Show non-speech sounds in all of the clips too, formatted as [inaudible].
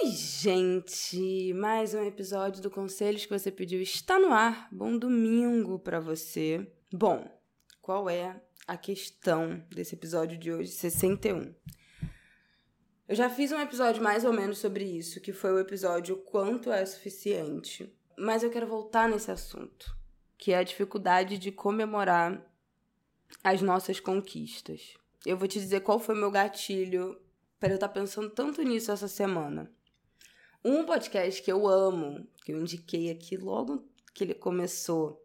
Oi, gente! Mais um episódio do Conselhos que você pediu está no ar. Bom domingo para você. Bom, qual é a questão desse episódio de hoje, 61? Eu já fiz um episódio mais ou menos sobre isso, que foi o episódio Quanto é suficiente. Mas eu quero voltar nesse assunto, que é a dificuldade de comemorar as nossas conquistas. Eu vou te dizer qual foi meu gatilho para eu estar tá pensando tanto nisso essa semana. Um podcast que eu amo, que eu indiquei aqui logo que ele começou.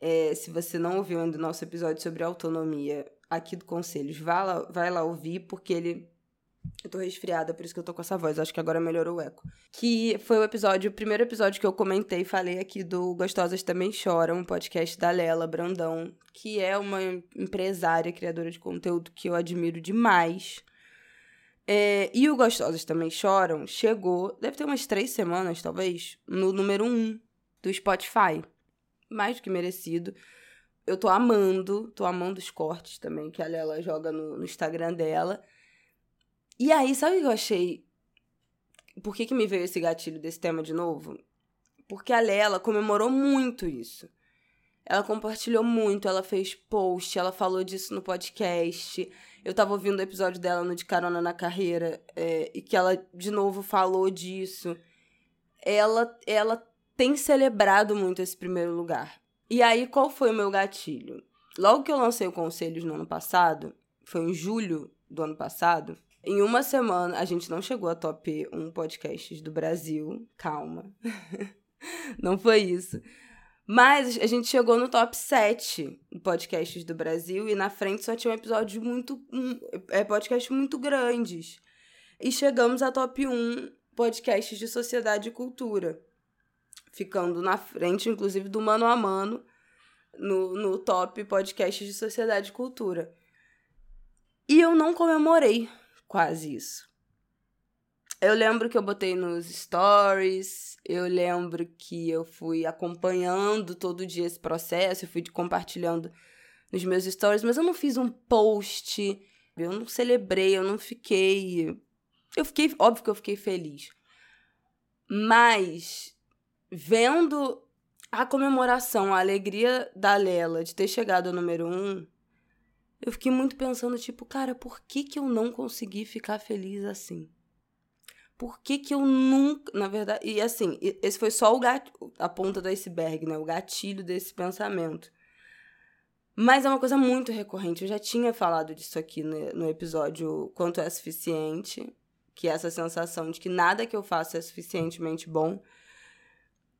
É, se você não ouviu ainda o nosso episódio sobre autonomia aqui do Conselhos, vai lá, vai lá ouvir, porque ele eu tô resfriada, por isso que eu tô com essa voz. Acho que agora melhorou o eco. Que foi o episódio, o primeiro episódio que eu comentei, falei aqui do Gostosas Também Choram, um podcast da Lela Brandão, que é uma empresária, criadora de conteúdo que eu admiro demais. É, e o Gostosas Também Choram chegou, deve ter umas três semanas, talvez, no número um do Spotify. Mais do que merecido. Eu tô amando, tô amando os cortes também que a Lela joga no, no Instagram dela. E aí, sabe o que eu achei? Por que, que me veio esse gatilho desse tema de novo? Porque a Lela comemorou muito isso. Ela compartilhou muito, ela fez post, ela falou disso no podcast. Eu tava ouvindo o episódio dela no De Carona na Carreira, é, e que ela de novo falou disso. Ela, ela tem celebrado muito esse primeiro lugar. E aí, qual foi o meu gatilho? Logo que eu lancei o Conselhos no ano passado, foi em julho do ano passado, em uma semana, a gente não chegou a top 1 podcasts do Brasil. Calma. [laughs] não foi isso. Mas a gente chegou no top 7 podcasts do Brasil e na frente só tinha um episódio muito. Um, é, podcasts muito grandes. E chegamos a top 1 podcasts de sociedade e cultura. Ficando na frente, inclusive, do Mano a Mano no, no top podcasts de sociedade e cultura. E eu não comemorei quase isso. Eu lembro que eu botei nos stories, eu lembro que eu fui acompanhando todo dia esse processo, eu fui compartilhando nos meus stories, mas eu não fiz um post, eu não celebrei, eu não fiquei. Eu fiquei, óbvio que eu fiquei feliz. Mas vendo a comemoração, a alegria da Lela de ter chegado ao número um, eu fiquei muito pensando, tipo, cara, por que, que eu não consegui ficar feliz assim? Por que, que eu nunca. Na verdade. E assim, esse foi só o a ponta do iceberg, né? O gatilho desse pensamento. Mas é uma coisa muito recorrente. Eu já tinha falado disso aqui no, no episódio Quanto é Suficiente. Que é essa sensação de que nada que eu faço é suficientemente bom.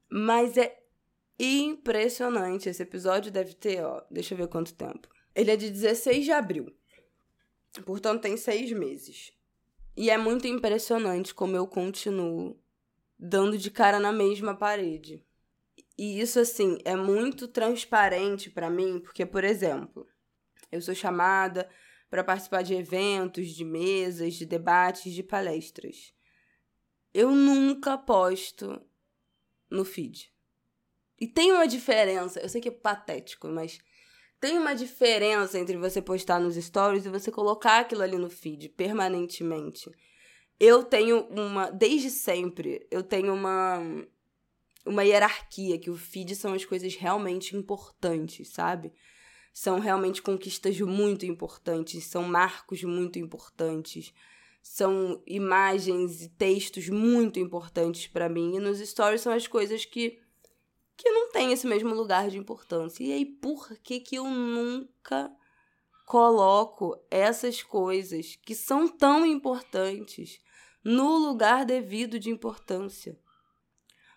Mas é impressionante. Esse episódio deve ter, ó. Deixa eu ver quanto tempo. Ele é de 16 de abril. Portanto, tem seis meses. E é muito impressionante como eu continuo dando de cara na mesma parede. E isso, assim, é muito transparente para mim, porque, por exemplo, eu sou chamada para participar de eventos, de mesas, de debates, de palestras. Eu nunca posto no feed. E tem uma diferença, eu sei que é patético, mas tem uma diferença entre você postar nos stories e você colocar aquilo ali no feed permanentemente. Eu tenho uma, desde sempre, eu tenho uma uma hierarquia que o feed são as coisas realmente importantes, sabe? São realmente conquistas muito importantes, são marcos muito importantes, são imagens e textos muito importantes para mim. E nos stories são as coisas que que não tem esse mesmo lugar de importância. E aí, por que, que eu nunca coloco essas coisas que são tão importantes no lugar devido de importância?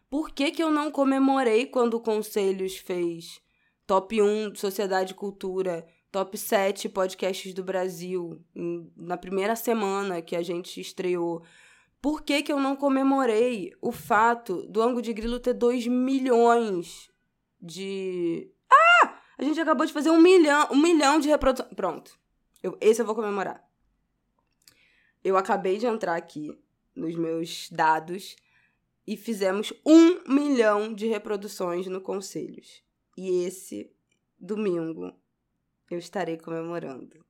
Por que, que eu não comemorei quando o Conselhos fez top 1 Sociedade e Cultura top 7 podcasts do Brasil na primeira semana que a gente estreou. Por que, que eu não comemorei o fato do Ango de Grilo ter 2 milhões de. Ah! A gente acabou de fazer um milhão, um milhão de reproduções. Pronto. Eu, esse eu vou comemorar. Eu acabei de entrar aqui nos meus dados e fizemos um milhão de reproduções no Conselhos. E esse domingo eu estarei comemorando.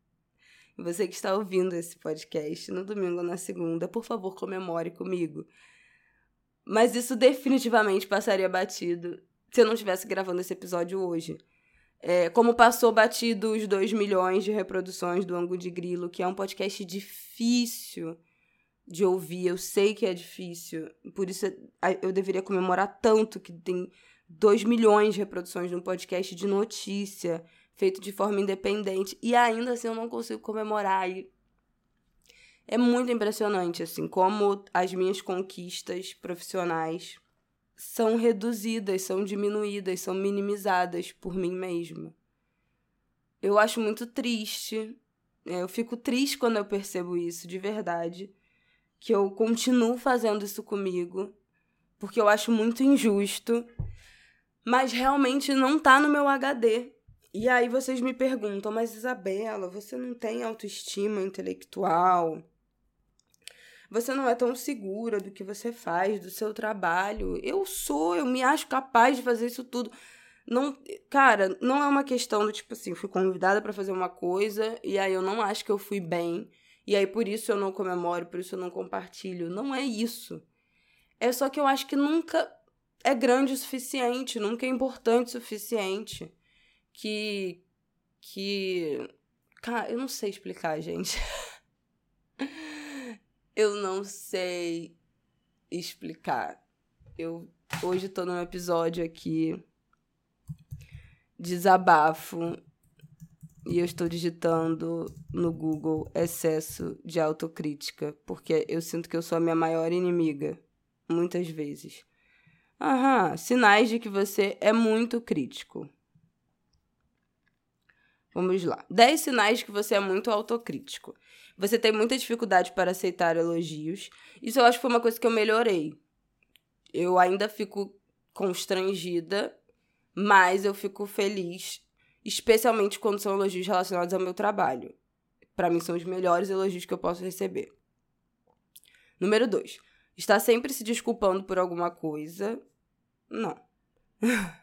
Você que está ouvindo esse podcast no domingo ou na segunda, por favor, comemore comigo. Mas isso definitivamente passaria batido se eu não estivesse gravando esse episódio hoje. É, como passou batido os 2 milhões de reproduções do Angu de Grilo, que é um podcast difícil de ouvir, eu sei que é difícil, por isso eu deveria comemorar tanto que tem 2 milhões de reproduções de um podcast de notícia, feito de forma independente, e ainda assim eu não consigo comemorar. E é muito impressionante, assim, como as minhas conquistas profissionais são reduzidas, são diminuídas, são minimizadas por mim mesma. Eu acho muito triste. É, eu fico triste quando eu percebo isso, de verdade. Que eu continuo fazendo isso comigo, porque eu acho muito injusto, mas realmente não tá no meu HD. E aí vocês me perguntam, mas Isabela, você não tem autoestima intelectual? Você não é tão segura do que você faz, do seu trabalho. Eu sou, eu me acho capaz de fazer isso tudo. Não, cara, não é uma questão do tipo assim, fui convidada para fazer uma coisa e aí eu não acho que eu fui bem e aí por isso eu não comemoro, por isso eu não compartilho. Não é isso. É só que eu acho que nunca é grande o suficiente, nunca é importante o suficiente que que cara, eu não sei explicar, gente. [laughs] Eu não sei explicar. Eu hoje tô num episódio aqui desabafo e eu estou digitando no Google excesso de autocrítica, porque eu sinto que eu sou a minha maior inimiga, muitas vezes. Aham, sinais de que você é muito crítico. Vamos lá. 10 sinais que você é muito autocrítico. Você tem muita dificuldade para aceitar elogios. Isso eu acho que foi uma coisa que eu melhorei. Eu ainda fico constrangida, mas eu fico feliz, especialmente quando são elogios relacionados ao meu trabalho. Para mim são os melhores elogios que eu posso receber. Número 2. Está sempre se desculpando por alguma coisa? Não. [laughs]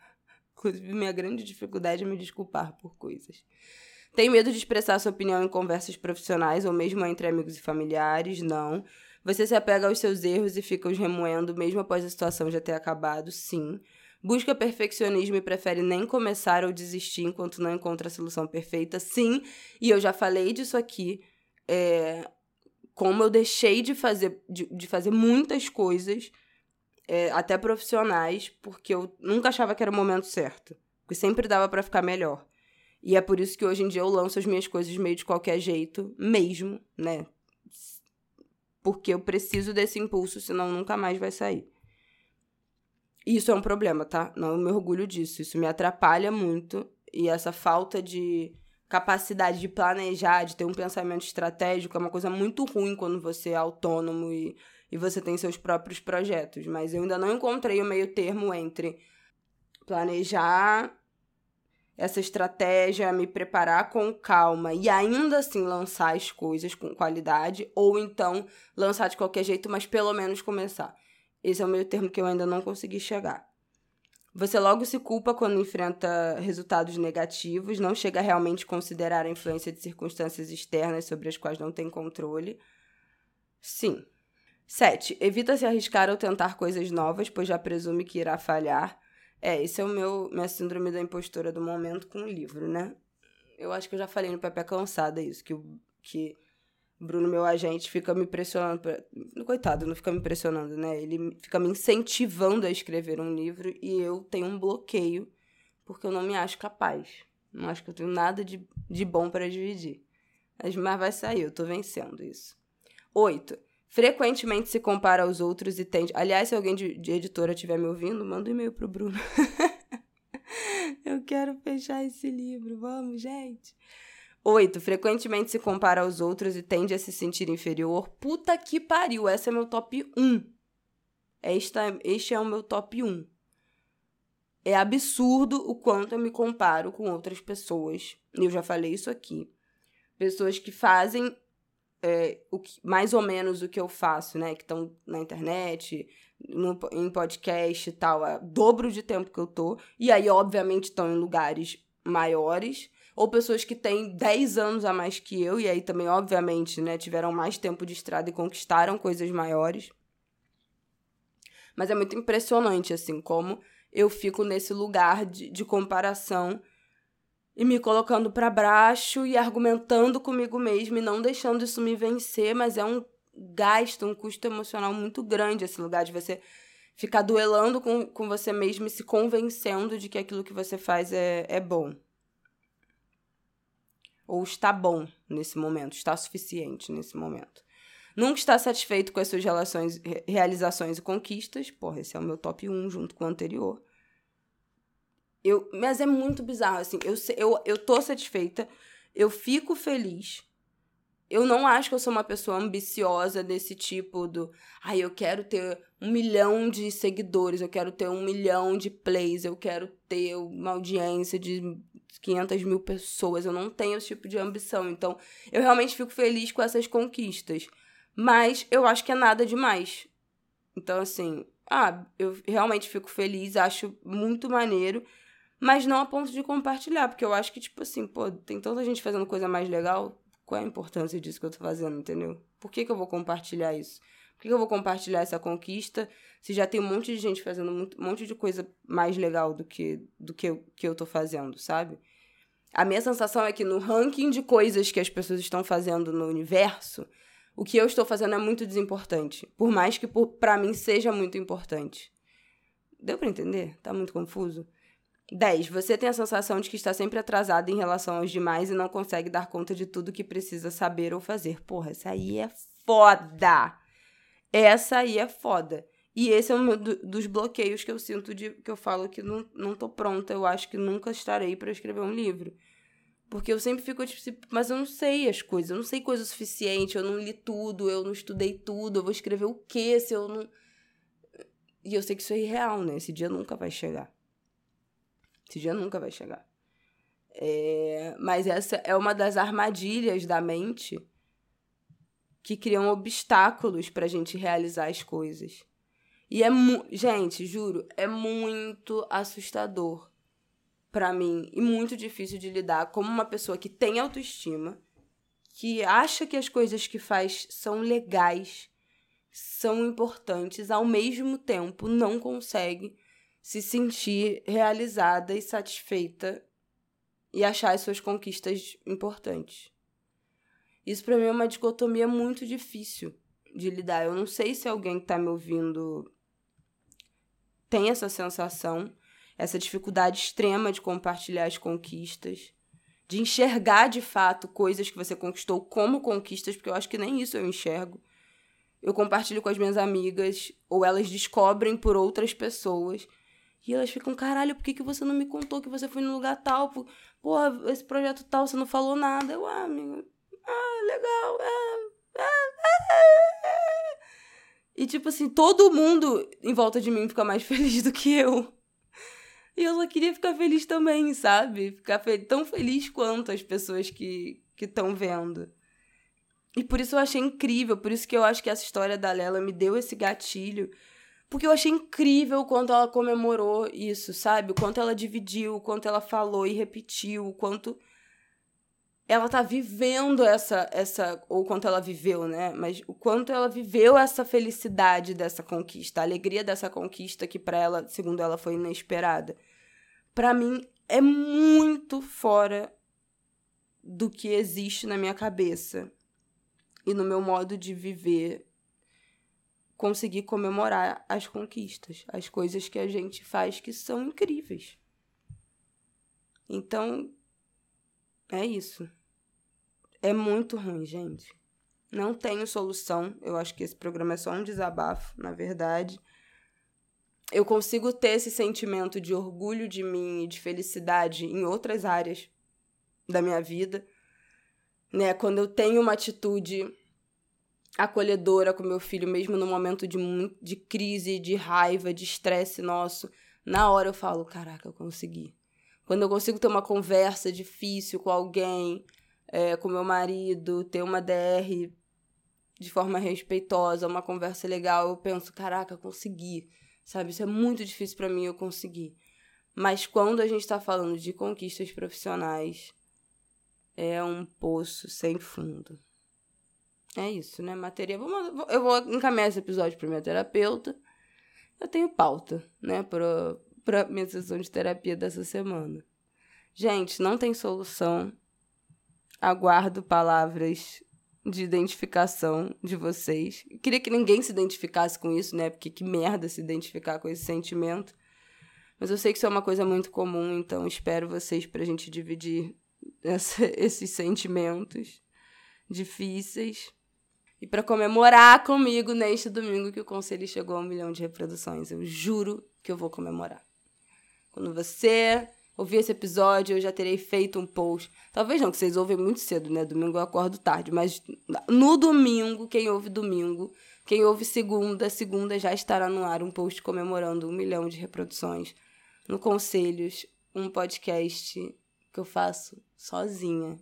Inclusive, minha grande dificuldade é me desculpar por coisas. Tem medo de expressar sua opinião em conversas profissionais ou mesmo entre amigos e familiares? Não. Você se apega aos seus erros e fica os remoendo mesmo após a situação já ter acabado? Sim. Busca perfeccionismo e prefere nem começar ou desistir enquanto não encontra a solução perfeita? Sim. E eu já falei disso aqui. É, como eu deixei de fazer, de, de fazer muitas coisas, é, até profissionais, porque eu nunca achava que era o momento certo. Porque sempre dava para ficar melhor. E é por isso que hoje em dia eu lanço as minhas coisas meio de qualquer jeito, mesmo, né? Porque eu preciso desse impulso, senão nunca mais vai sair. E isso é um problema, tá? Não me orgulho disso. Isso me atrapalha muito. E essa falta de capacidade de planejar, de ter um pensamento estratégico, é uma coisa muito ruim quando você é autônomo e, e você tem seus próprios projetos. Mas eu ainda não encontrei o meio termo entre planejar essa estratégia, me preparar com calma e ainda assim lançar as coisas com qualidade, ou então lançar de qualquer jeito, mas pelo menos começar. Esse é o meio termo que eu ainda não consegui chegar. Você logo se culpa quando enfrenta resultados negativos, não chega a realmente considerar a influência de circunstâncias externas sobre as quais não tem controle. Sim. 7. Evita se arriscar ou tentar coisas novas, pois já presume que irá falhar. É, esse é o meu minha síndrome da impostora do momento com o livro, né? Eu acho que eu já falei no Pepe Cansada isso, que, que Bruno, meu agente, fica me pressionando. Pra... Coitado, não fica me pressionando, né? Ele fica me incentivando a escrever um livro e eu tenho um bloqueio porque eu não me acho capaz. Não acho que eu tenho nada de, de bom para dividir. Mas, mas vai sair, eu tô vencendo isso. Oito. Frequentemente se compara aos outros e tende. Aliás, se alguém de, de editora estiver me ouvindo, manda um e-mail pro Bruno. [laughs] Eu quero fechar esse livro, vamos, gente. 8. Frequentemente se compara aos outros e tende a se sentir inferior. Puta que pariu, esse é meu top 1. Esta, este é o meu top 1. É absurdo o quanto eu me comparo com outras pessoas. Eu já falei isso aqui. Pessoas que fazem é, o que, mais ou menos o que eu faço, né? Que estão na internet, no, em podcast e tal, é dobro de tempo que eu tô. E aí, obviamente, estão em lugares maiores. Ou pessoas que têm 10 anos a mais que eu, e aí também, obviamente, né, tiveram mais tempo de estrada e conquistaram coisas maiores. Mas é muito impressionante, assim, como eu fico nesse lugar de, de comparação e me colocando para baixo e argumentando comigo mesmo e não deixando isso me vencer, mas é um gasto, um custo emocional muito grande esse lugar de você ficar duelando com, com você mesmo e se convencendo de que aquilo que você faz é, é bom. Ou está bom nesse momento, está suficiente nesse momento. Nunca está satisfeito com as suas relações, realizações e conquistas. Porra, esse é o meu top 1 junto com o anterior. Eu, mas é muito bizarro, assim. Eu, eu, eu tô satisfeita, eu fico feliz. Eu não acho que eu sou uma pessoa ambiciosa desse tipo do. Ai, ah, eu quero ter um milhão de seguidores, eu quero ter um milhão de plays, eu quero ter uma audiência de 500 mil pessoas. Eu não tenho esse tipo de ambição. Então, eu realmente fico feliz com essas conquistas. Mas eu acho que é nada demais. Então, assim, ah, eu realmente fico feliz, acho muito maneiro mas não a ponto de compartilhar, porque eu acho que, tipo assim, pô, tem tanta gente fazendo coisa mais legal, qual é a importância disso que eu tô fazendo, entendeu? Por que, que eu vou compartilhar isso? Por que, que eu vou compartilhar essa conquista se já tem um monte de gente fazendo um monte de coisa mais legal do que, do que, eu, que eu tô fazendo, sabe? A minha sensação é que no ranking de coisas que as pessoas estão fazendo no universo, o que eu estou fazendo é muito desimportante. Por mais que para mim seja muito importante. Deu para entender? Tá muito confuso? 10. Você tem a sensação de que está sempre atrasado em relação aos demais e não consegue dar conta de tudo que precisa saber ou fazer. Porra, essa aí é foda! Essa aí é foda. E esse é um dos bloqueios que eu sinto de que eu falo que não, não tô pronta. Eu acho que nunca estarei para escrever um livro. Porque eu sempre fico tipo, mas eu não sei as coisas, eu não sei coisa o suficiente, eu não li tudo, eu não estudei tudo, eu vou escrever o quê se eu não. E eu sei que isso é irreal, né? Esse dia nunca vai chegar. Esse dia nunca vai chegar. É, mas essa é uma das armadilhas da mente que criam obstáculos para a gente realizar as coisas. E é, gente, juro, é muito assustador para mim e muito difícil de lidar como uma pessoa que tem autoestima, que acha que as coisas que faz são legais, são importantes, ao mesmo tempo não consegue se sentir realizada e satisfeita e achar as suas conquistas importantes. Isso para mim é uma dicotomia muito difícil de lidar. Eu não sei se alguém que tá me ouvindo tem essa sensação, essa dificuldade extrema de compartilhar as conquistas, de enxergar de fato coisas que você conquistou como conquistas, porque eu acho que nem isso eu enxergo. Eu compartilho com as minhas amigas, ou elas descobrem por outras pessoas. E elas ficam, caralho, por que, que você não me contou que você foi no lugar tal? Porra, esse projeto tal, você não falou nada. Eu, ah, amigo, ah, legal, é, é, é, é. E, tipo assim, todo mundo em volta de mim fica mais [laughs] feliz do que eu. E eu só queria ficar feliz também, sabe? Ficar fe tão feliz quanto as pessoas que estão vendo. E por isso eu achei incrível, por isso que eu acho que essa história da Lela me deu esse gatilho porque eu achei incrível o quanto ela comemorou isso, sabe? O quanto ela dividiu, o quanto ela falou e repetiu, o quanto ela tá vivendo essa essa ou quanto ela viveu, né? Mas o quanto ela viveu essa felicidade dessa conquista, a alegria dessa conquista que para ela, segundo ela, foi inesperada. Para mim é muito fora do que existe na minha cabeça e no meu modo de viver conseguir comemorar as conquistas, as coisas que a gente faz que são incríveis. Então, é isso. É muito ruim, gente. Não tenho solução. Eu acho que esse programa é só um desabafo, na verdade. eu consigo ter esse sentimento de orgulho de mim e de felicidade em outras áreas da minha vida, né? Quando eu tenho uma atitude acolhedora com meu filho, mesmo no momento de, de crise, de raiva, de estresse nosso, na hora eu falo: caraca, eu consegui. Quando eu consigo ter uma conversa difícil com alguém, é, com meu marido, ter uma DR de forma respeitosa, uma conversa legal, eu penso: caraca, consegui sabe? Isso é muito difícil para mim eu conseguir. Mas quando a gente está falando de conquistas profissionais, é um poço sem fundo. É isso, né? Materia. Eu vou encaminhar esse episódio para minha terapeuta. Eu tenho pauta, né? Para minha sessão de terapia dessa semana. Gente, não tem solução. Aguardo palavras de identificação de vocês. Queria que ninguém se identificasse com isso, né? Porque que merda se identificar com esse sentimento. Mas eu sei que isso é uma coisa muito comum, então espero vocês pra gente dividir essa, [laughs] esses sentimentos difíceis. E para comemorar comigo neste domingo que o conselho chegou a um milhão de reproduções. Eu juro que eu vou comemorar. Quando você ouvir esse episódio, eu já terei feito um post. Talvez não, que vocês ouvem muito cedo, né? Domingo eu acordo tarde, mas no domingo, quem ouve domingo, quem ouve segunda, segunda já estará no ar um post comemorando um milhão de reproduções no Conselhos, um podcast que eu faço sozinha.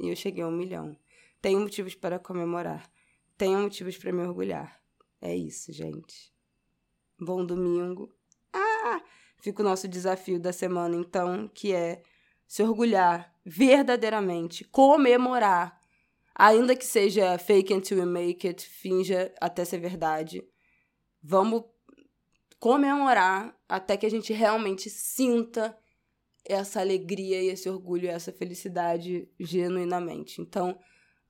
E eu cheguei a um milhão. Tenho motivos para comemorar. Tenho motivos para me orgulhar. É isso, gente. Bom domingo. Ah! fica o nosso desafio da semana, então, que é se orgulhar verdadeiramente, comemorar, ainda que seja fake until you make it, finja até ser verdade. Vamos comemorar até que a gente realmente sinta essa alegria e esse orgulho, essa felicidade genuinamente. Então,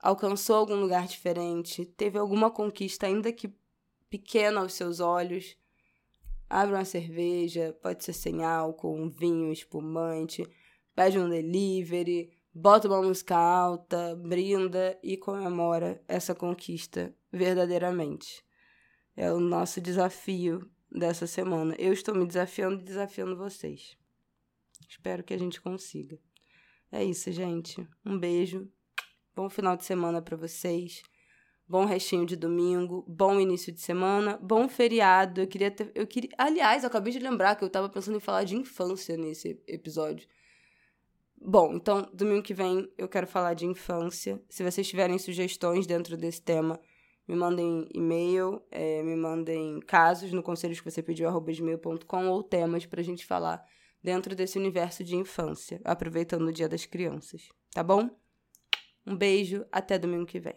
alcançou algum lugar diferente, teve alguma conquista, ainda que pequena aos seus olhos, Abre uma cerveja, pode ser sem álcool, um vinho, espumante, pede um delivery, bota uma música alta, brinda e comemora essa conquista verdadeiramente. É o nosso desafio dessa semana. Eu estou me desafiando e desafiando vocês. Espero que a gente consiga. É isso, gente. Um beijo. Bom final de semana para vocês bom restinho de domingo, bom início de semana, bom feriado. Eu queria ter, eu queria, aliás, eu acabei de lembrar que eu tava pensando em falar de infância nesse episódio. Bom, então, domingo que vem eu quero falar de infância. Se vocês tiverem sugestões dentro desse tema, me mandem e-mail, é, me mandem casos no conselhos que você pediu, gmail.com, ou temas pra gente falar dentro desse universo de infância, aproveitando o Dia das Crianças, tá bom? Um beijo, até domingo que vem.